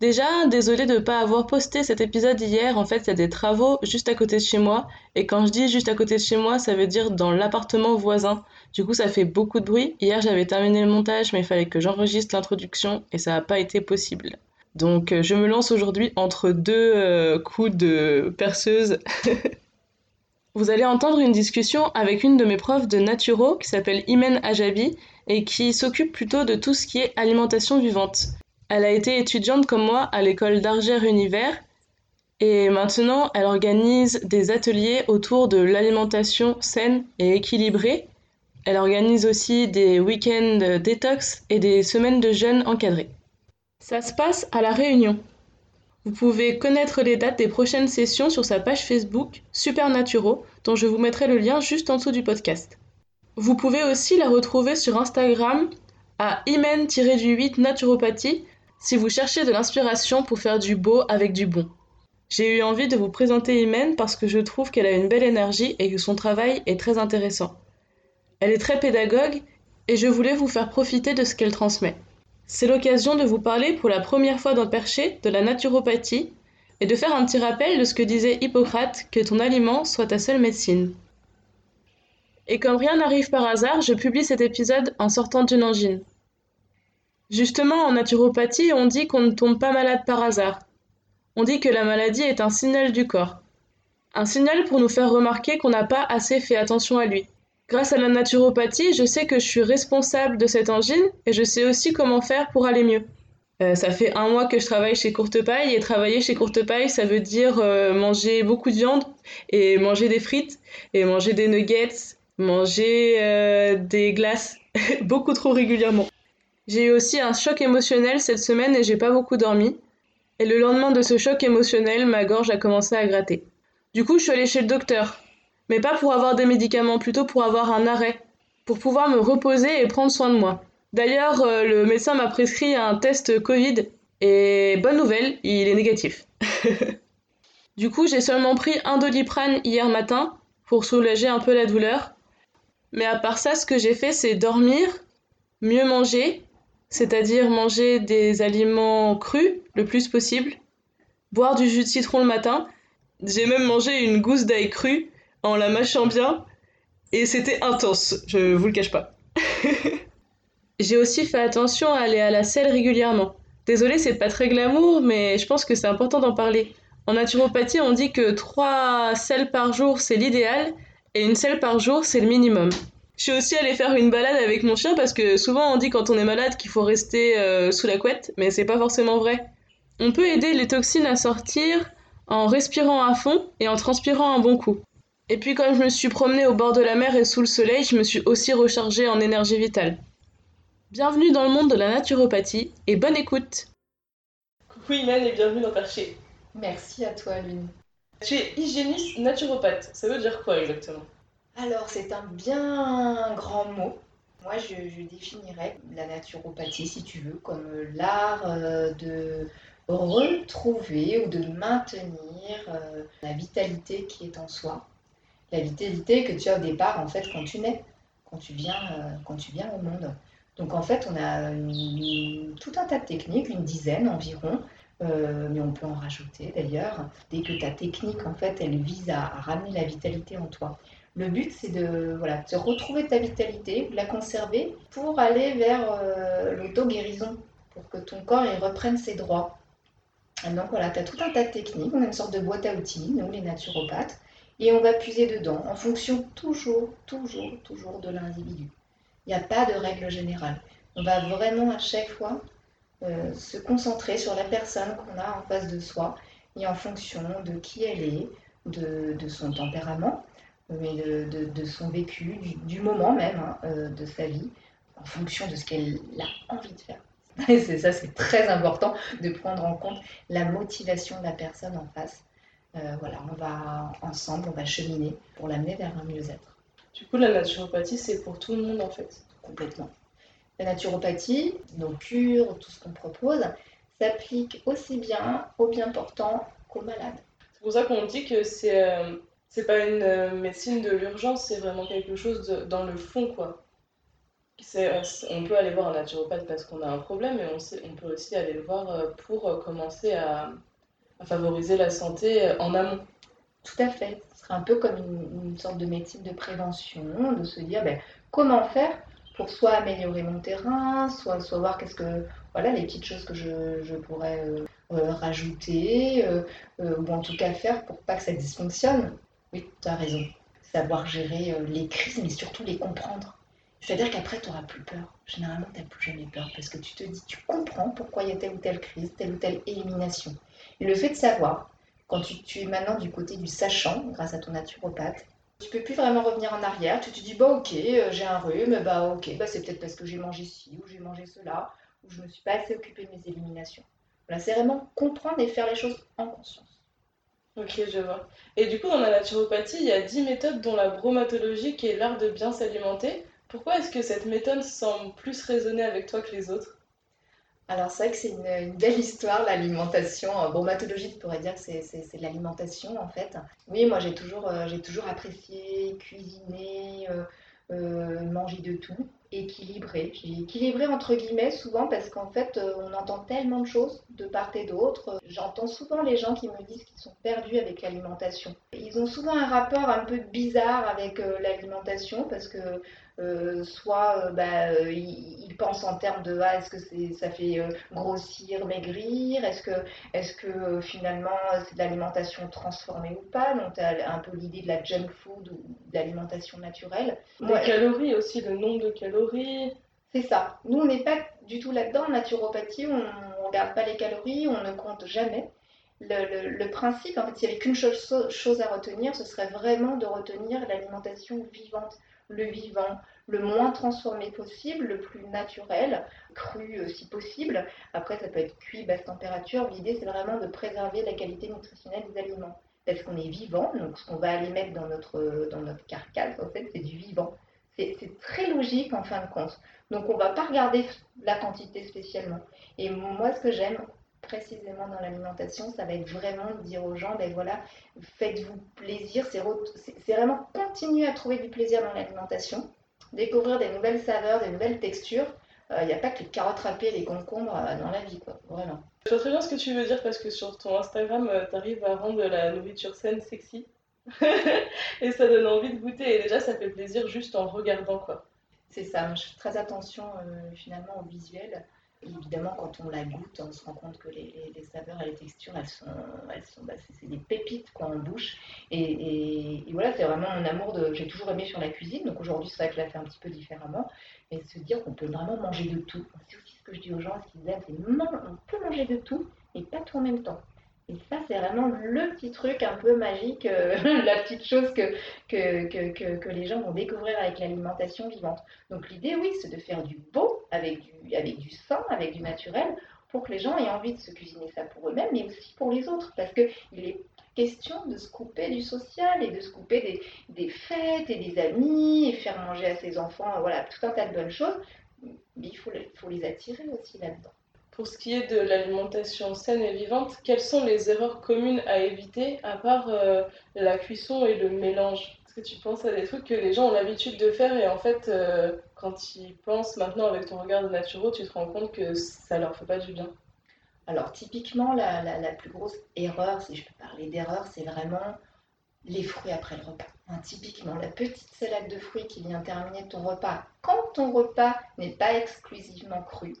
Déjà, désolé de ne pas avoir posté cet épisode hier, en fait il y a des travaux juste à côté de chez moi, et quand je dis juste à côté de chez moi, ça veut dire dans l'appartement voisin. Du coup ça fait beaucoup de bruit. Hier j'avais terminé le montage, mais il fallait que j'enregistre l'introduction, et ça n'a pas été possible. Donc euh, je me lance aujourd'hui entre deux euh, coups de perceuse. Vous allez entendre une discussion avec une de mes profs de naturo qui s'appelle Imen Ajabi et qui s'occupe plutôt de tout ce qui est alimentation vivante. Elle a été étudiante comme moi à l'école d'Argère Univers et maintenant elle organise des ateliers autour de l'alimentation saine et équilibrée. Elle organise aussi des week-ends détox et des semaines de jeûne encadrées. Ça se passe à La Réunion. Vous pouvez connaître les dates des prochaines sessions sur sa page Facebook Supernaturo, dont je vous mettrai le lien juste en dessous du podcast. Vous pouvez aussi la retrouver sur Instagram à imen-8 naturopathie si vous cherchez de l'inspiration pour faire du beau avec du bon. J'ai eu envie de vous présenter Imen parce que je trouve qu'elle a une belle énergie et que son travail est très intéressant. Elle est très pédagogue et je voulais vous faire profiter de ce qu'elle transmet. C'est l'occasion de vous parler pour la première fois dans Perché de la naturopathie et de faire un petit rappel de ce que disait Hippocrate, que ton aliment soit ta seule médecine. Et comme rien n'arrive par hasard, je publie cet épisode en sortant d'une angine. Justement, en naturopathie, on dit qu'on ne tombe pas malade par hasard. On dit que la maladie est un signal du corps. Un signal pour nous faire remarquer qu'on n'a pas assez fait attention à lui. Grâce à la naturopathie, je sais que je suis responsable de cette angine et je sais aussi comment faire pour aller mieux. Euh, ça fait un mois que je travaille chez Courtepaille et travailler chez Courtepaille, ça veut dire euh, manger beaucoup de viande et manger des frites et manger des nuggets, manger euh, des glaces beaucoup trop régulièrement. J'ai eu aussi un choc émotionnel cette semaine et j'ai pas beaucoup dormi. Et le lendemain de ce choc émotionnel, ma gorge a commencé à gratter. Du coup, je suis allée chez le docteur mais pas pour avoir des médicaments, plutôt pour avoir un arrêt, pour pouvoir me reposer et prendre soin de moi. D'ailleurs, euh, le médecin m'a prescrit un test Covid et bonne nouvelle, il est négatif. du coup, j'ai seulement pris un doliprane hier matin pour soulager un peu la douleur. Mais à part ça, ce que j'ai fait, c'est dormir, mieux manger, c'est-à-dire manger des aliments crus le plus possible, boire du jus de citron le matin. J'ai même mangé une gousse d'ail crue en la mâchant bien. Et c'était intense, je vous le cache pas. J'ai aussi fait attention à aller à la selle régulièrement. Désolée, c'est pas très glamour, mais je pense que c'est important d'en parler. En naturopathie, on dit que 3 selles par jour, c'est l'idéal, et une selle par jour, c'est le minimum. Je suis aussi allée faire une balade avec mon chien parce que souvent on dit quand on est malade qu'il faut rester euh, sous la couette, mais c'est pas forcément vrai. On peut aider les toxines à sortir en respirant à fond et en transpirant un bon coup. Et puis quand je me suis promenée au bord de la mer et sous le soleil, je me suis aussi rechargée en énergie vitale. Bienvenue dans le monde de la naturopathie et bonne écoute Coucou Imen et bienvenue dans Perché. Merci à toi Lune. Tu es hygiéniste naturopathe, ça veut dire quoi exactement? Alors c'est un bien grand mot. Moi je, définirais la naturopathie si tu veux comme l'art euh, de retrouver ou de maintenir euh, la vitalité qui est en soi la vitalité que tu as au départ, en fait, quand tu nais, quand tu viens, euh, quand tu viens au monde. Donc, en fait, on a tout un tas de techniques, une dizaine environ, euh, mais on peut en rajouter d'ailleurs, dès que ta technique, en fait, elle vise à, ramener la vitalité en toi. Le but, c'est de, voilà, retrouver ta vitalité, de la conserver pour aller vers euh, l'auto-guérison, pour que ton corps il reprenne ses droits. donc voilà, tu as tout un tas de techniques, on a une sorte de boîte à outils, nous les naturopathes, et on va puiser dedans en fonction toujours, toujours, toujours de l'individu. Il n'y a pas de règle générale. On va vraiment à chaque fois euh, se concentrer sur la personne qu'on a en face de soi et en fonction de qui elle est, de, son tempérament, mais de, son vécu, du, moment même hein, euh, de sa vie. en fonction de ce qu'elle a envie de faire. Et c'est ça, c'est très important de prendre en compte la motivation de la personne en face. Euh, voilà, on va ensemble, on va cheminer pour l'amener vers un mieux-être. Du coup, la naturopathie, c'est pour tout le monde en fait. Complètement. La naturopathie, nos cures, tout ce qu'on propose, s'applique aussi bien aux bien portants qu'aux malades. C'est pour ça qu'on dit que c'est euh, c'est pas une euh, médecine de l'urgence, c'est vraiment quelque chose dans le fond quoi. Euh, on peut aller voir un naturopathe parce qu'on a un problème, mais on, peut aussi aller le voir pour commencer à, favoriser la santé en amont. Tout à fait. Ce serait un peu comme une, sorte de médecine de prévention, de se dire ben, comment faire pour soit améliorer mon terrain, soit, voir qu'est-ce que voilà les petites choses que je, je pourrais euh, euh, rajouter euh, ou en tout cas faire pour pas que ça dysfonctionne. Oui, tu as raison. Savoir gérer les crises, mais surtout les comprendre. C'est-à-dire qu'après, tu n'auras plus peur. Généralement, tu n'as plus jamais peur parce que tu te dis, tu comprends pourquoi il y a telle ou telle crise, telle ou telle élimination. Et le fait de savoir, quand tu, es maintenant du côté du sachant, grâce à ton naturopathe, tu peux plus vraiment revenir en arrière. Tu te dis, bah ok, euh, j'ai un rhume, bah ok, bah, c'est peut-être parce que j'ai mangé ci ou j'ai mangé cela, ou je me suis pas assez occupée de mes éliminations. Voilà, c'est vraiment comprendre et faire les choses en conscience. Ok, je vois. Et du coup, dans la naturopathie, il y a 10 méthodes dont la bromatologie qui est l'art de bien s'alimenter. Pourquoi est-ce que cette méthode semble plus résonner avec toi que les autres? Alors c'est vrai que c'est une, belle histoire, l'alimentation. Bon, matologie, tu pourrais dire que c'est l'alimentation en fait. Oui, moi j'ai toujours, euh, toujours apprécié cuisiner, euh, euh, manger de tout, équilibré. J'ai équilibré entre guillemets souvent parce qu'en fait on entend tellement de choses de part et d'autre. J'entends souvent les gens qui me disent qu'ils sont perdus avec l'alimentation. Ils ont souvent un rapport un peu bizarre avec l'alimentation parce que euh, soit euh, bah, euh, ils, pensent en termes de ah, est-ce que c'est, ça fait grossir, maigrir, est-ce que, est-ce que finalement c'est de l'alimentation transformée ou pas, donc tu as un peu l'idée de la junk food ou de l'alimentation naturelle. Les calories aussi, le nombre de calories. C'est ça. Nous, on n'est pas du tout là-dedans. En naturopathie, on ne regarde pas les calories, on ne compte jamais. Le, principe, en fait, s'il n'y avait qu'une chose, chose, à retenir, ce serait vraiment de retenir l'alimentation vivante le vivant, le moins transformé possible, le plus naturel, cru euh, si possible. Après, ça peut être cuit, basse température. L'idée, c'est vraiment de préserver la qualité nutritionnelle des aliments. Parce qu'on est vivant, donc ce qu'on va aller mettre dans notre, dans notre carcasse, en fait, c'est du vivant. C'est très logique en fin de compte. Donc on ne va pas regarder la quantité spécialement. Et moi, ce que j'aime précisément dans l'alimentation, ça va être vraiment de dire aux gens, ben voilà, faites-vous plaisir, c'est vraiment continuer à trouver du plaisir dans l'alimentation, découvrir des nouvelles saveurs, des nouvelles textures. Il euh, n'y a pas que les carottes râpées, les concombres euh, dans la vie, quoi, vraiment. Je vois très bien ce que tu veux dire parce que sur ton Instagram, euh, tu arrives à rendre la nourriture saine sexy. et ça donne envie de goûter. Et déjà, ça fait plaisir juste en regardant, quoi. C'est ça, je fais très attention finalement au visuel évidemment, quand on la goûte, on se rend compte que les, saveurs et les textures, elles sont, elles sont, bah, c'est des pépites quoi, en bouche. Et, voilà, c'est vraiment mon amour. J'ai toujours aimé sur la cuisine, donc aujourd'hui, c'est vrai que la fais un petit peu différemment. Mais se dire qu'on peut vraiment manger de tout. C'est aussi ce que je dis aux gens, qu'ils aiment, c'est on peut manger de tout, et pas tout en même temps. Et ça, c'est vraiment le petit truc un peu magique, euh, la petite chose que que, que, que, les gens vont découvrir avec l'alimentation vivante. Donc l'idée, oui, c'est de faire du beau avec du, avec du sang, avec du naturel, pour que les gens aient envie de se cuisiner ça pour eux-mêmes, mais aussi pour les autres. Parce qu'il est question de se couper du social et de se couper des, des, fêtes et des amis et faire manger à ses enfants, voilà, tout un tas de bonnes choses. Mais il faut, faut les attirer aussi là-dedans. Pour ce qui est de l'alimentation saine et vivante, quelles sont les erreurs communes à éviter à part euh, la cuisson et le mélange? Est-ce que tu penses à des trucs que les gens ont l'habitude de faire et en fait, euh, quand ils pensent maintenant avec ton regard de tu te rends compte que ça leur fait pas du bien? Alors typiquement, la, la, plus grosse erreur, si je peux parler d'erreur, c'est vraiment les fruits après le repas. typiquement, la petite salade de fruits qui vient terminer ton repas quand ton repas n'est pas exclusivement cru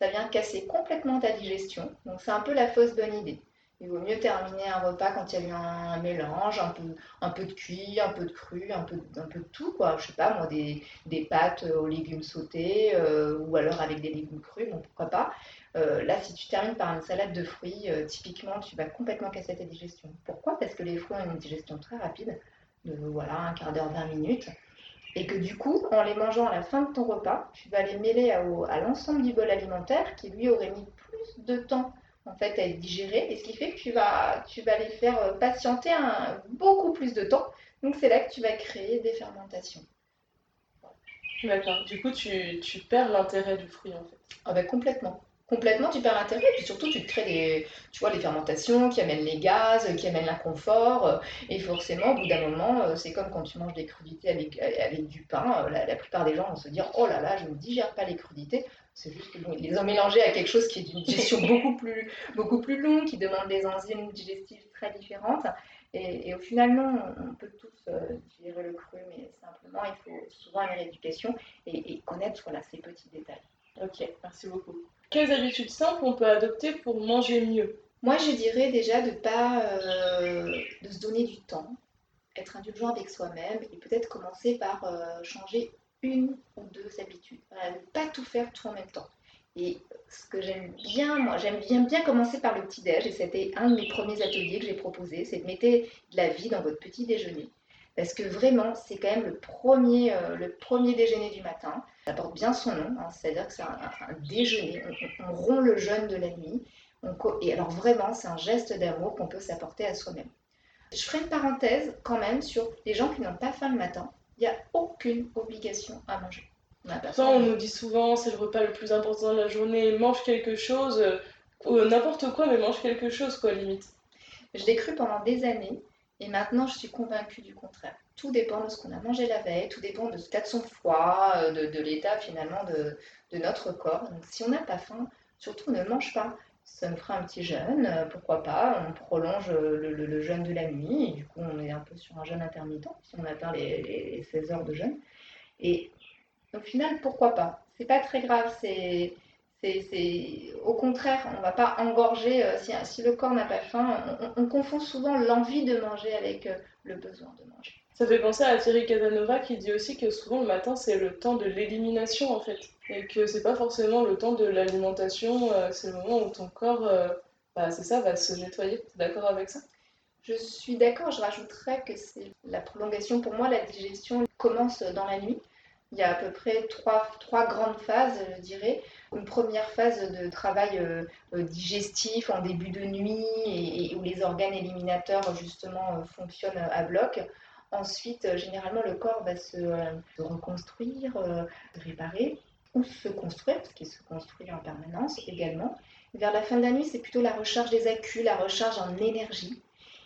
ça vient casser complètement ta digestion. Donc c'est un peu la fausse bonne idée. Il vaut mieux terminer un repas quand il y a eu un, mélange, un peu, un peu de cuit, un peu de cru, un peu, un peu de tout, quoi. Je sais pas, moi, des, des pâtes aux légumes sautés euh, ou alors avec des légumes crus, bon, pourquoi pas. Euh, là, si tu termines par une salade de fruits, euh, typiquement, tu vas complètement casser ta digestion. Pourquoi? Parce que les fruits ont une digestion très rapide, de voilà, un quart d'heure, 20 minutes. Et que du coup, en les mangeant à la fin de ton repas, tu vas les mêler à, à l'ensemble du bol alimentaire qui lui aurait mis plus de temps en fait à être digéré et ce qui fait que tu vas, tu vas les faire euh, patienter un, beaucoup plus de temps. Donc c'est là que tu vas créer des fermentations. D'accord. Du coup, tu, tu perds l'intérêt du fruit en fait. Ah ben complètement complètement, tu perds l'intérêt. Et puis surtout, tu te crées des, tu vois, les fermentations qui amènent les gaz, qui amènent l'inconfort. Et forcément, au bout d'un moment, euh, c'est comme quand tu manges des crudités avec, avec du pain. Euh, la, plupart des gens vont se dire Oh là là, je ne digère pas les crudités. C'est juste qu'ils les ont mélangées à quelque chose qui est d'une digestion beaucoup plus, beaucoup plus longue, qui demande des enzymes digestives très différentes. Et, au final, non, on peut tous euh, digérer le cru, mais simplement, il faut souvent une rééducation et, et connaître voilà, ces petits détails. Ok, merci beaucoup. Quelles habitudes simples on peut adopter pour manger mieux? Moi, je dirais déjà de pas euh, de se donner du temps, être indulgent avec soi-même et peut-être commencer par euh, changer une ou deux habitudes. ne pas tout faire tout en même temps. Et ce que j'aime bien, moi, j'aime bien, bien commencer par le petit-déj, et c'était un de mes premiers ateliers que j'ai proposé, c'est de mettre de la vie dans votre petit déjeuner. Parce que vraiment, c'est quand même le premier, euh, le premier déjeuner du matin. Ça porte bien son nom, hein, c'est-à-dire que c'est un, déjeuner. On, rompt le jeûne de la nuit. et alors vraiment, c'est un geste d'amour qu'on peut s'apporter à soi-même. Je ferai une parenthèse quand même sur les gens qui n'ont pas faim le matin. Il n'y a aucune obligation à manger. On, on nous dit souvent c'est le repas le plus important de la journée, mange quelque chose, euh, n'importe quoi, mais mange quelque chose, quoi, limite. Je l'ai cru pendant des années. Et maintenant, je suis convaincue du contraire. Tout dépend de ce qu'on a mangé la veille, tout dépend de l'état de son foie, euh, de, l'état finalement de, notre corps. Donc si on n'a pas faim, surtout ne mange pas. Ça nous fera un petit jeûne, euh, pourquoi pas, on prolonge le, jeûne de la nuit, et du coup on est un peu sur un jeûne intermittent, si on atteint les, les 16 heures de jeûne. Et au final, pourquoi pas C'est pas très grave, c'est au contraire, on ne va pas engorger euh, si, le corps n'a pas faim. On, confond souvent l'envie de manger avec euh, le besoin de manger. Ça fait penser à Thierry Casanova qui dit aussi que souvent le matin c'est le temps de l'élimination en fait. Et que c'est pas forcément le temps de l'alimentation, euh, c'est le moment où ton corps, bah, c'est ça, va se nettoyer. Tu es d'accord avec ça? Je suis d'accord, je rajouterais que c'est la prolongation. Pour moi, la digestion commence dans la nuit. Il y a à peu près trois, trois grandes phases, je dirais une première phase de travail euh, euh, digestif en début de nuit et, où les organes éliminateurs justement euh, fonctionnent à bloc. Ensuite, généralement, le corps va se, reconstruire, se réparer ou se construire, parce qu'il se construit en permanence également. Vers la fin de la nuit, c'est plutôt la recharge des accus, la recharge en énergie.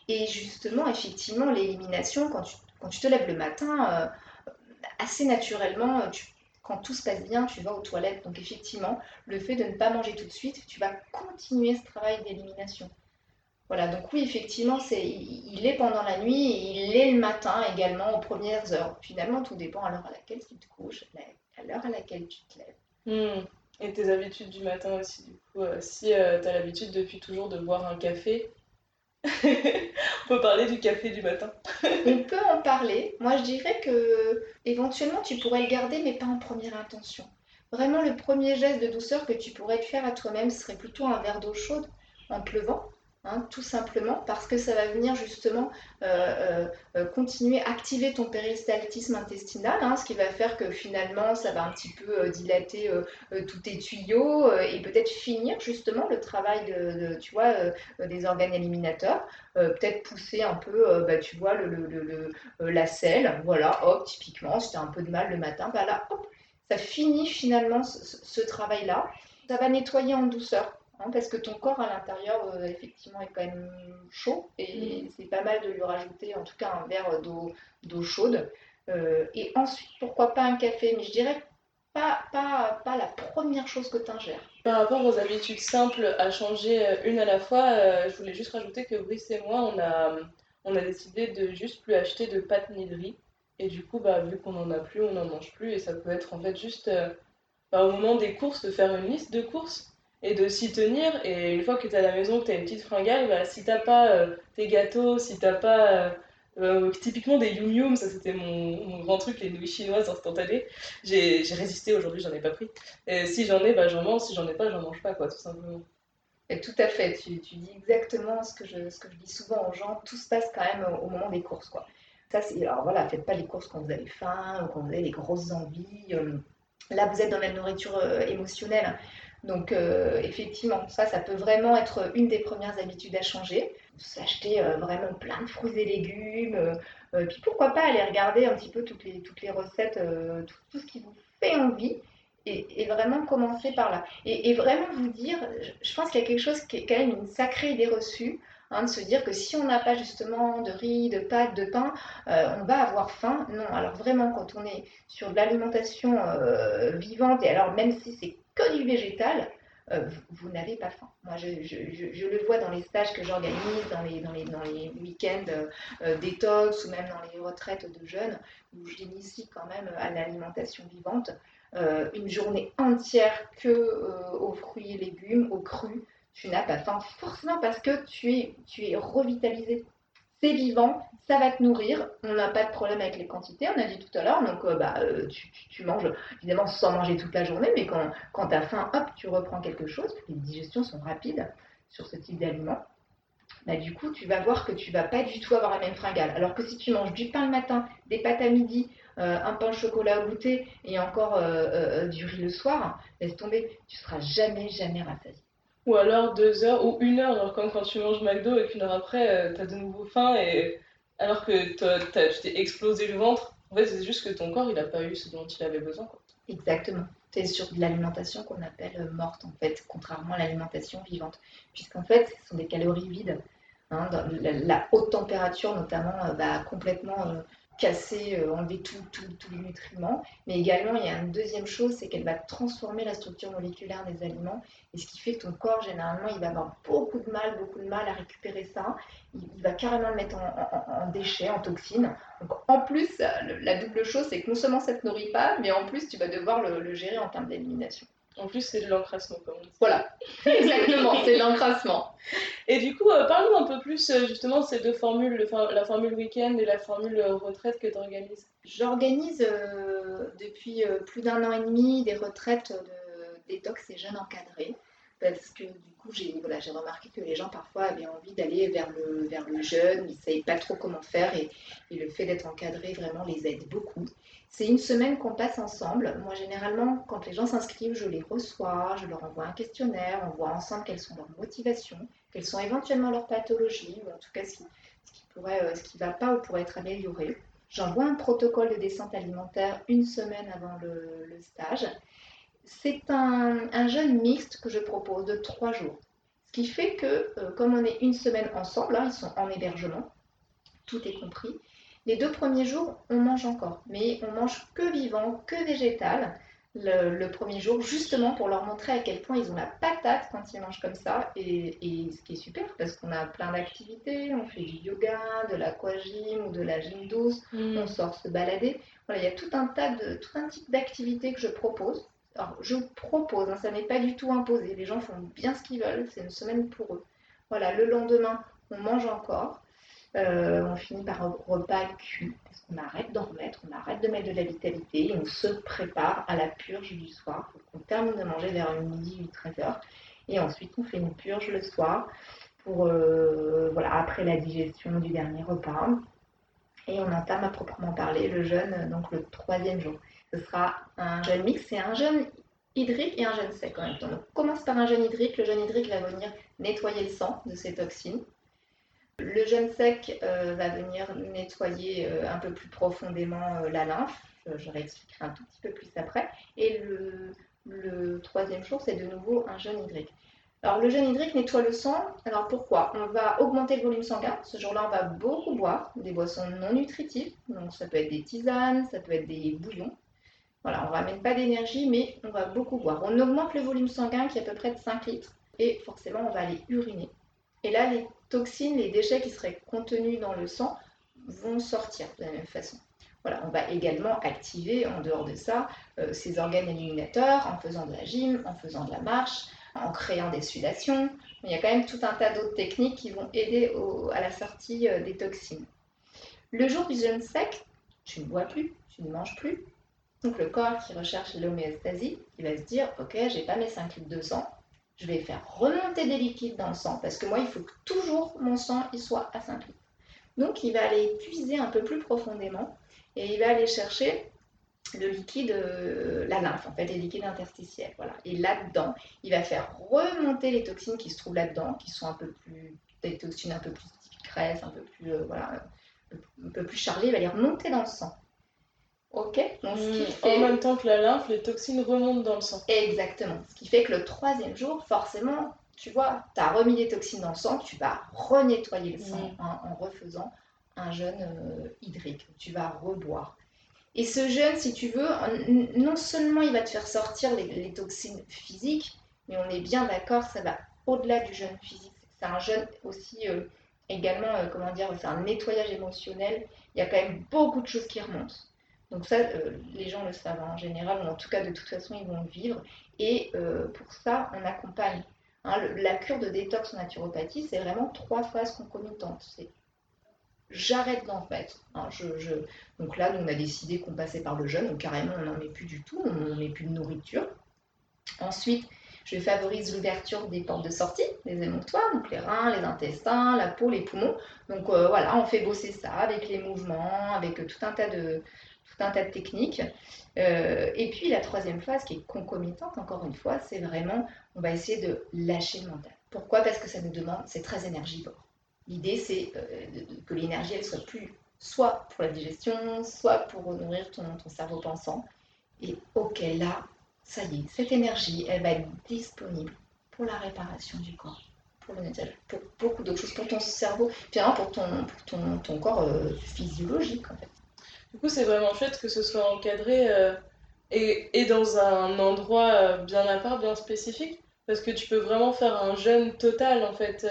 Et justement, effectivement, l'élimination, quand tu, te lèves le matin, assez naturellement, tu quand tout se passe bien, tu vas aux toilettes. Donc effectivement, le fait de ne pas manger tout de suite, tu vas continuer ce travail d'élimination. Voilà, donc oui, effectivement, c'est, il est pendant la nuit et il est le matin également aux premières heures. Finalement, tout dépend à l'heure à laquelle tu te couches, à l'heure à laquelle tu te lèves. Hmm. Et tes habitudes du matin aussi, du coup. Euh, si euh, tu as l'habitude depuis toujours de boire un café, on peut parler du café du matin. on peut en parler. Moi, je dirais que éventuellement, tu pourrais le garder, mais pas en première intention. Vraiment, le premier geste de douceur que tu pourrais te faire à toi-même serait plutôt un verre d'eau chaude en pleuvant Hein, tout simplement parce que ça va venir justement euh, euh, euh, continuer activer ton péristaltisme intestinal, hein, ce qui va faire que finalement ça va un petit peu dilater tous tes tuyaux et peut-être finir justement le travail de, des organes éliminateurs, peut-être pousser un peu, bah, tu vois, la selle, voilà, hop, typiquement, si tu as un peu de mal le matin, bah là, hop, ça finit finalement ce travail-là. Ça va nettoyer en douceur Hein, parce que ton corps à l'intérieur, euh, effectivement, est quand même chaud et mm. c'est pas mal de lui rajouter en tout cas un verre d'eau chaude. Euh, et ensuite, pourquoi pas un café Mais je dirais pas, pas, pas la première chose que tu ingères. Par rapport aux habitudes simples à changer euh, une à la fois, je voulais juste rajouter que Brice et moi, on a, on a décidé de juste plus acheter de pâtes ni de riz. Et du coup, bah, vu qu'on n'en a plus, on n'en mange plus. Et ça peut être en fait juste bah, au moment des courses, de faire une liste de courses et de s'y tenir. Et une fois que tu es à la maison, que tu as une petite fringale, bah, si t'as pas euh, tes gâteaux, si t'as pas euh, euh, typiquement des yum yum, ça c'était mon, grand truc, les nouilles chinoises instantanées, j'ai résisté aujourd'hui, j'en ai pas pris. Et si j'en ai, bah, j'en mange, si j'en ai pas, j'en mange pas, quoi, tout simplement. Et tout à fait, tu, tu, dis exactement ce que, je, ce que je dis souvent aux gens, tout se passe quand même au, moment des courses, quoi. Ça. Alors voilà, faites pas les courses quand vous avez faim quand vous avez des grosses envies. Là, vous êtes dans la nourriture émotionnelle. Donc, euh, effectivement, ça, ça peut vraiment être une des premières habitudes à changer. S'acheter vraiment plein de fruits et légumes. puis pourquoi pas aller regarder un petit peu toutes les, toutes les recettes, tout, ce qui vous fait envie. Et, vraiment commencer par là. Et, vraiment vous dire, je pense qu'il y a quelque chose qui est quand même une sacrée idée reçue. Hein, de se dire que si on n'a pas justement de riz, de pâtes, de pain, euh, on va avoir faim. Non, alors vraiment, quand on est sur de l'alimentation euh, vivante, et alors même si c'est du végétal, euh, vous, n'avez pas faim. Moi, je, le vois dans les stages que j'organise, dans les, dans les, dans les week-ends détox ou même dans les retraites de jeunes, où je l'initie quand même à l'alimentation vivante. une journée entière que aux fruits et légumes, aux crus, tu n'as pas faim forcément parce que tu es revitalisé. C'est vivant, ça va te nourrir. On n'a pas de problème avec les quantités, on a dit tout à l'heure. Donc, euh, bah, euh, tu, manges évidemment sans manger toute la journée, mais quand, quand tu as faim, hop, tu reprends quelque chose. Les digestions sont rapides sur ce type d'aliments. Bah, du coup, tu vas voir que tu vas pas du tout avoir la même fringale. Alors que si tu manges du pain le matin, des pâtes à midi, euh, un pain au chocolat au goûter et encore du riz le soir, laisse tomber, tu seras jamais, jamais rassasié. Ou alors deux heures ou une heure, genre comme quand tu manges McDo et qu'une heure après, euh, tu as de nouveau faim et alors que tu t'es explosé le ventre. En fait, c'est juste que ton corps, il n'a pas eu ce dont il avait besoin. Quoi. Exactement. Es sur de l'alimentation qu'on appelle euh, morte, en fait, contrairement à l'alimentation vivante. Puisqu'en fait, ce sont des calories vides. Hein, la, haute température, notamment, euh, va complètement casser, euh, enlever tous les nutriments. Mais également, il y a une deuxième chose, c'est qu'elle va transformer la structure moléculaire des aliments. Et ce qui fait que ton corps, généralement, il va avoir beaucoup de mal, beaucoup de mal à récupérer ça. Il, va carrément le mettre en, en, déchets, en toxines. Donc, en plus, la double chose, c'est que non seulement ça ne te nourrit pas, mais en plus, tu vas devoir le, le gérer en termes d'élimination. En plus, c'est de l'encrassement, comme on dit. Voilà, exactement, c'est de l'encrassement. Et du coup, euh, parle-nous un peu plus euh, justement de ces deux formules, la formule week-end et la formule euh, retraite que tu organises. J'organise depuis plus d'un an et demi des retraites de détox et jeunes encadrés parce que du coup j'ai voilà, remarqué que les gens parfois avaient envie d'aller vers le, vers le jeune, ils ne savaient pas trop comment faire et, le fait d'être encadré vraiment les aide beaucoup. C'est une semaine qu'on passe ensemble. Moi, généralement, quand les gens s'inscrivent, je les reçois, je leur envoie un questionnaire, on voit ensemble quelles sont leurs motivations, quelles sont éventuellement leurs pathologies, ou en tout cas ce qui, ce pourrait, euh, ce qui va pas ou pourrait être amélioré. J'envoie un protocole de descente alimentaire une semaine avant le, stage. C'est un, un, jeûne mixte que je propose de trois jours. Ce qui fait que, euh, comme on est une semaine ensemble, là, ils sont en hébergement, tout est compris, les deux premiers jours, on mange encore, mais on mange que vivant, que végétal. Le, premier jour, justement pour leur montrer à quel point ils ont la patate quand ils mangent comme ça. Et, ce qui est super, parce qu'on a plein d'activités, on fait du yoga, de l'aquagym ou de la gym douce, mm. on sort se balader. Voilà, il y a tout un tas de, tout un type d'activités que je propose. Alors, je propose, hein, ça n'est pas du tout imposé. Les gens font bien ce qu'ils veulent, c'est une semaine pour eux. Voilà, le lendemain, on mange encore. Euh, on finit par un repas cuit, parce qu'on arrête d'en remettre, on arrête de mettre de la vitalité, et on se prépare à la purge du soir. on termine de manger vers midi ou 13 heures, et ensuite on fait une purge le soir, pour, euh, voilà, après la digestion du dernier repas. Et on entame à proprement parler le jeûne, donc le troisième jour. Ce sera un jeûne mix, c'est un jeûne hydrique et un jeûne sec en même temps. On commence par un jeûne hydrique. Le jeûne hydrique va venir nettoyer le sang de ces toxines. Le jeûne sec euh, va venir nettoyer euh, un peu plus profondément euh, la lymphe. Je réexpliquerai un tout petit peu plus après. Et le, troisième jour, c'est de nouveau un jeûne hydrique. Alors le jeûne hydrique nettoie le sang. Alors pourquoi? On va augmenter le volume sanguin. Ce jour-là, on va beaucoup boire des boissons non nutritives. Donc ça peut être des tisanes, ça peut être des bouillons. On ne ramène pas d'énergie, mais on va beaucoup boire. On augmente le volume sanguin qui est à peu près de 5 litres. Et forcément, on va aller uriner. Et là, les toxines, les déchets qui seraient contenus dans le sang vont sortir de la même façon. On va également activer, en dehors de ça, euh, ces organes éliminateurs en faisant de la gym, en faisant de la marche, en créant des sudations. Il y a quand même tout un tas d'autres techniques qui vont aider à la sortie euh, des toxines. Le jour du jeûne sec, tu ne bois plus, tu ne manges plus. Donc le corps qui recherche l'homéostasie, il va se dire, ok, j'ai pas mes 5 litres de sang, je vais faire remonter des liquides dans le sang parce que moi, il faut que toujours mon sang il soit à 5 litres. Donc il va aller puiser un peu plus profondément et il va aller chercher le liquide, euh, la lymphe, en fait, les liquides interstitiels. Voilà. Et là-dedans, il va faire remonter les toxines qui se trouvent là-dedans, qui sont un peu plus, des toxines un peu plus graisse, un peu plus, euh, voilà, un peu plus chargées, il va les remonter dans le sang. Ok Donc, ce qui hmm, fait... En même temps que la lymphe, les toxines remontent dans le sang. Exactement. Ce qui fait que le troisième jour, forcément, tu vois, tu as remis les toxines dans le sang, tu vas renettoyer le sang hmm. en, refaisant un jeûne euh, hydrique. Tu vas reboire. Et ce jeûne, si tu veux, non seulement il va te faire sortir les, toxines physiques, mais on est bien d'accord, ça va au-delà du jeûne physique. C'est un jeûne aussi euh, également, euh, comment dire, c'est un nettoyage émotionnel. Il y a quand même beaucoup de choses qui remontent. Donc ça, euh, les gens le savent en général, ou en tout cas de toute façon, ils vont le vivre. Et pour ça, on accompagne. Hein, la cure de détox en naturopathie, c'est vraiment trois phases concomitantes. C'est j'arrête d'en mettre. Hein, Donc là, nous, on a décidé qu'on passait par le jeûne, donc carrément, on n'en met plus du tout, on ne met plus de nourriture. Ensuite, je favorise l'ouverture des portes de sortie, les émonctoires, donc les reins, les intestins, la peau, les poumons. Donc euh, voilà, on fait bosser ça avec les mouvements, avec tout un tas de, tout un tas de techniques. Euh, et puis la troisième phase, qui est concomitante, encore une fois, c'est vraiment, on va essayer de lâcher le mental. Pourquoi? Parce que ça nous demande, c'est très énergivore. L'idée, c'est euh, que l'énergie, elle soit plus soit pour la digestion, soit pour nourrir ton, ton cerveau pensant. Et ok, là, ça y est, cette énergie, elle va être disponible pour la réparation du corps, pour le nettoyage, pour beaucoup d'autres choses, pour ton cerveau, finalement pour ton, pour ton, ton corps euh, physiologique en fait. Du coup, c'est vraiment chouette que ce soit encadré euh, et, dans un endroit bien à part, bien spécifique, parce que tu peux vraiment faire un jeûne total en fait.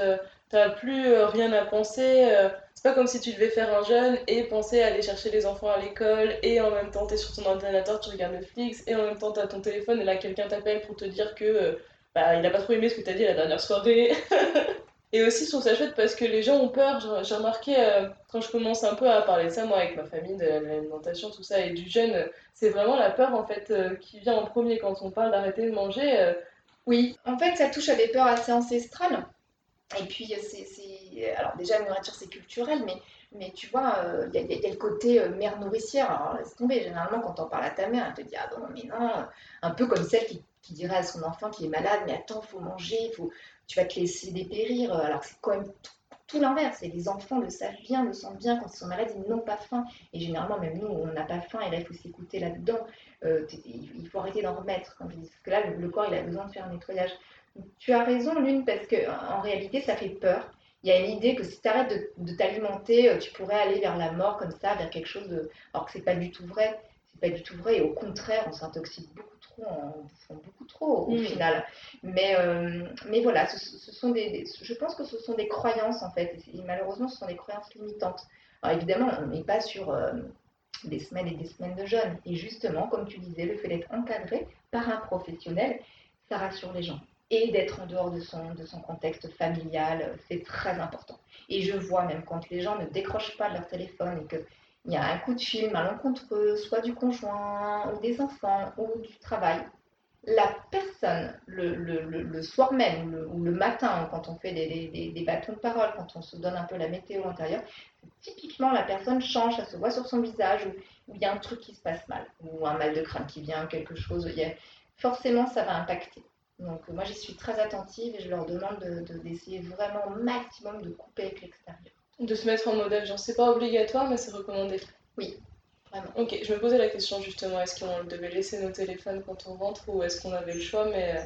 T'as plus euh, rien à penser. Euh, c'est pas comme si tu devais faire un jeûne et penser à aller chercher les enfants à l'école et en même temps t'es sur ton ordinateur, tu regardes Netflix et en même temps t'as ton téléphone et là quelqu'un t'appelle pour te dire que euh, bah, il a pas trop aimé ce que t'as dit la dernière soirée. et aussi sur sa chouette parce que les gens ont peur. J'ai remarqué quand je commence un peu à parler de ça moi avec ma famille, de l'alimentation, tout ça et du jeûne, c'est vraiment la peur en fait qui vient en premier quand on parle d'arrêter de manger. Oui, en fait ça touche à des peurs assez ancestrales. Et puis, c'est. Alors, déjà, la nourriture, c'est culturel, mais, mais tu vois, il y, a le côté euh, mère nourricière. Alors, laisse tomber. Généralement, quand on parle à ta mère, elle te dit Ah bon, mais non. Un peu comme celle qui, qui dirait à son enfant qui est malade Mais attends, faut manger, faut, tu vas te laisser dépérir. Alors, c'est quand même tout, l'inverse. Et les enfants le savent bien, le sentent bien. Quand ils sont malades, ils n'ont pas faim. Et généralement, même nous, on n'a pas faim. Et là, il faut s'écouter là-dedans. Euh, il faut arrêter d'en remettre. Parce que là, le, corps, il a besoin de faire un nettoyage. Tu as raison, Lune, parce qu'en réalité, ça fait peur. Il y a une idée que si tu arrêtes de, t'alimenter, euh, tu pourrais aller vers la mort comme ça, vers quelque chose de. Alors que c'est pas du tout vrai. Pas du tout vrai. Et au contraire, on s'intoxique beaucoup trop, on bouffant beaucoup trop au mm. final. Mais, euh, mais voilà, ce, sont des, je pense que ce sont des croyances en fait. Et, malheureusement, ce sont des croyances limitantes. Alors évidemment, on n'est pas sur. Euh, des semaines et des semaines de jeûne. Et justement, comme tu disais, le fait d'être encadré par un professionnel, ça rassure les gens et d'être en dehors de son, de son contexte familial, c'est très important. Et je vois même quand les gens ne décrochent pas de leur téléphone et qu'il y a un coup de fil malencontreux, soit du conjoint ou des enfants ou du travail, la personne, le, soir même ou le, matin, quand on fait des, bâtons de parole, quand on se donne un peu la météo intérieure, typiquement la personne change, ça se voit sur son visage, ou il y a un truc qui se passe mal, ou un mal de crâne qui vient, quelque chose, forcément ça va impacter. Donc moi j'y suis très attentive et je leur demande d'essayer de, vraiment au maximum de couper avec l'extérieur. De se mettre en modèle, genre c'est pas obligatoire mais c'est recommandé. Oui, vraiment. Ok, je me posais la question justement, est-ce qu'on devait laisser nos téléphones quand on rentre ou est-ce qu'on avait le choix mais euh,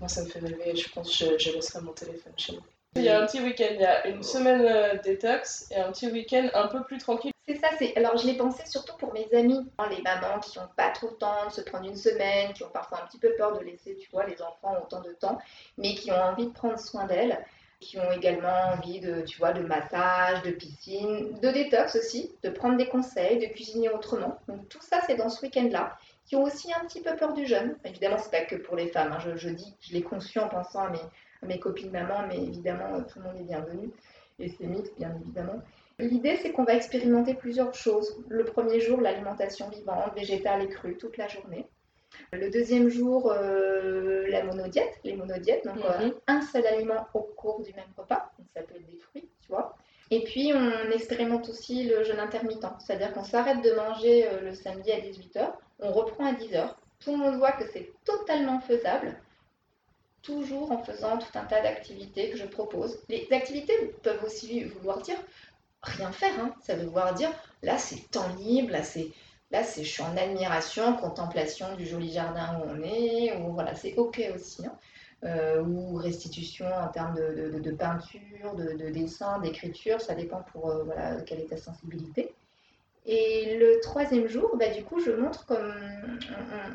moi ça me fait rêver, je pense que je, je laisserai mon téléphone chez moi. Il y a un petit week-end, il y a une semaine euh, détox et un petit week-end un peu plus tranquille. C'est ça, c'est. Alors je l'ai pensé surtout pour mes amis, hein, les mamans qui n'ont pas trop le temps de se prendre une semaine, qui ont parfois un petit peu peur de laisser, tu vois, les enfants autant de temps, mais qui ont envie de prendre soin d'elles, qui ont également envie de, tu vois, de massage, de piscine, de détox aussi, de prendre des conseils, de cuisiner autrement. Donc tout ça, c'est dans ce week-end-là. Qui ont aussi un petit peu peur du jeûne. Évidemment, c'est pas que pour les femmes. Hein. Je, je, dis, je l'ai conçu en pensant à mes mes copines mamans, mais évidemment, tout le monde est bienvenu. Et c'est mixte, bien évidemment. L'idée, c'est qu'on va expérimenter plusieurs choses. Le premier jour, l'alimentation vivante, végétale et crue, toute la journée. Le deuxième jour, euh, la monodiète, les monodiètes, donc euh, mhm. un seul aliment au cours du même repas. Donc ça peut être des fruits, tu vois. Et puis, on expérimente aussi le jeûne intermittent, c'est-à-dire qu'on s'arrête de manger euh, le samedi à 18h, on reprend à 10h. Tout le monde voit que c'est totalement faisable, toujours en faisant tout un tas d'activités que je propose. Les activités peuvent aussi vouloir dire rien faire, hein. ça veut vouloir dire là c'est temps libre, là c'est là je suis en admiration, contemplation du joli jardin où on est, ou voilà c'est ok aussi. Hein. Euh, ou restitution en termes de, peinture, de, dessin, d'écriture, ça dépend pour euh, voilà, quelle est ta sensibilité. Et le troisième jour, bah, du coup, je montre comme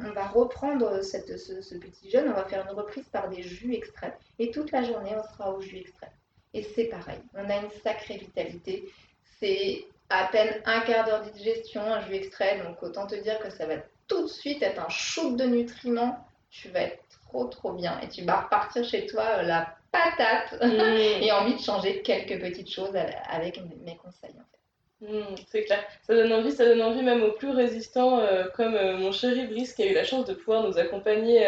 on, va reprendre cette, ce, petit jeûne, on va faire une reprise par des jus extraits. Et toute la journée, on sera au jus extrait. Et c'est pareil, on a une sacrée vitalité. C'est à peine un quart d'heure de digestion, un jus extrait. Donc autant te dire que ça va tout de suite être un shoot de nutriments. Tu vas être trop trop bien. Et tu vas repartir chez toi euh, la patate mmh. et envie de changer quelques petites choses avec mes conseils. Mmh, c'est clair, ça donne envie, ça donne envie même aux plus résistants, euh, comme euh, mon chéri Brice qui a eu la chance de pouvoir nous accompagner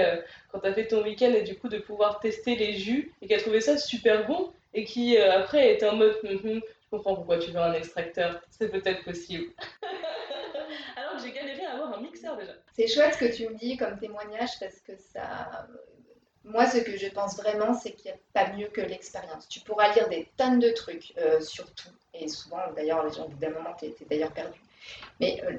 quand tu as fait ton week-end et du coup de pouvoir tester les jus et qui a trouvé ça super bon et qui après était en mode mmh, je comprends pourquoi tu veux un extracteur, c'est peut-être possible. Alors que j'ai galéré à avoir un mixeur déjà. C'est chouette ce que tu me dis comme témoignage parce que ça. Moi, ce que je pense vraiment, c'est qu'il n'y a pas mieux que l'expérience. Tu pourras lire des tonnes de trucs euh, sur tout, et souvent, d'ailleurs, les gens, au bout d'un moment, tu es, d'ailleurs perdu. Mais euh,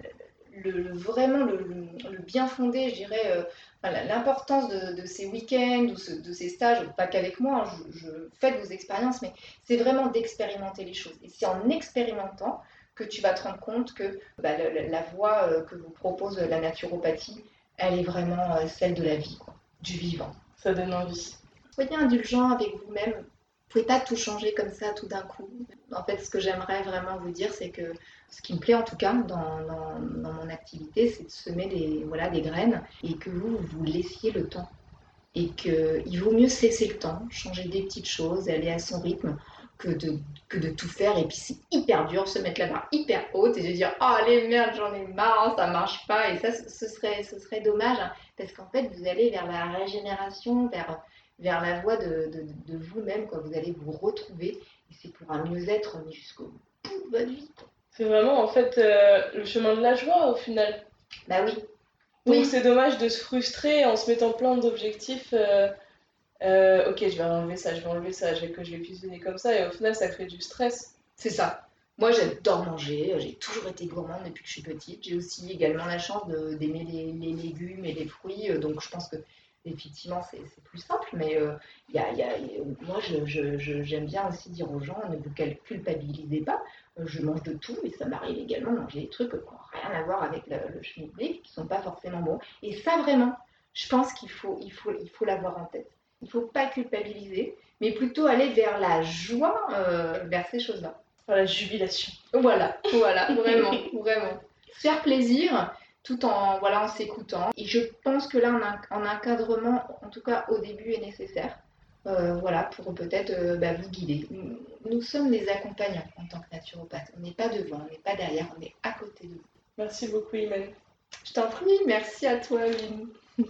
le, vraiment, le, bien fondé, je dirais, euh, l'importance de, ces week-ends ou de ces stages, pas qu'avec moi, hein, je, je fais vos expériences, mais c'est vraiment d'expérimenter les choses. Et c'est en expérimentant que tu vas te rendre compte que bah, la, voie euh, que vous propose la naturopathie, elle est vraiment euh, celle de la vie, du vivant. Ça donne envie. Soyez indulgent avec vous-même. Pouvez pas tout changer comme ça tout d'un coup. En fait, ce que j'aimerais vraiment vous dire, c'est que ce qui me plaît en tout cas dans, mon activité, c'est de semer des, voilà, des graines et que vous vous laissiez le temps. Et qu'il vaut mieux cesser le temps, changer des petites choses, aller à son rythme que de, que de tout faire. Et puis c'est hyper dur, se mettre la barre hyper haute et de dire Oh allez merde, j'en ai marre, ça marche pas. Et ça, ce serait, ce serait dommage hein, parce qu'en fait, vous allez vers la régénération, vers, vers la voie de, de, vous-même, quand vous allez vous retrouver. Et c'est pour un mieux-être jusqu'au bout de votre vie. C'est vraiment en fait euh, le chemin de la joie au final. Bah oui. Donc oui. c'est dommage de se frustrer en se mettant plein d'objectifs. Euh, euh, ok, je vais enlever ça, je vais enlever ça, je vais, que je vais cuisiner comme ça, et au final, ça crée du stress. C'est ça. Moi, j'adore manger, j'ai toujours été gourmande depuis que je suis petite. J'ai aussi également la chance d'aimer les, les, légumes et les fruits, donc je pense que effectivement, c'est plus simple, mais euh, y a, y a, moi, j'aime je, je, bien aussi dire aux gens, ne vous culpabilisez pas, je mange de tout, mais ça m'arrive également de manger des trucs qui n'ont rien à voir avec le, le chimique, qui ne sont pas forcément bons. Et ça, vraiment, je pense qu'il faut l'avoir il faut, il faut en tête. Il ne faut pas culpabiliser, mais plutôt aller vers la joie, euh, vers ces choses-là. Vers la jubilation. Voilà, voilà, vraiment, vraiment. Faire plaisir tout en voilà en s'écoutant. Et je pense que là, un, encadrement, en tout cas au début, est nécessaire. Euh, voilà, pour peut-être euh, bah, vous guider. Nous, sommes les accompagnants en tant que naturopathe. On n'est pas devant, on n'est pas derrière, on est à côté de vous. Merci beaucoup, Imen. Je t'en prie, merci à toi, Lynn.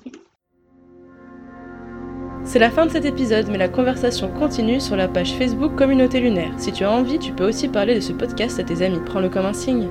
C'est la fin de cet épisode, mais la conversation continue sur la page Facebook Communauté Lunaire. Si tu as envie, tu peux aussi parler de ce podcast à tes amis. Prends-le comme un signe.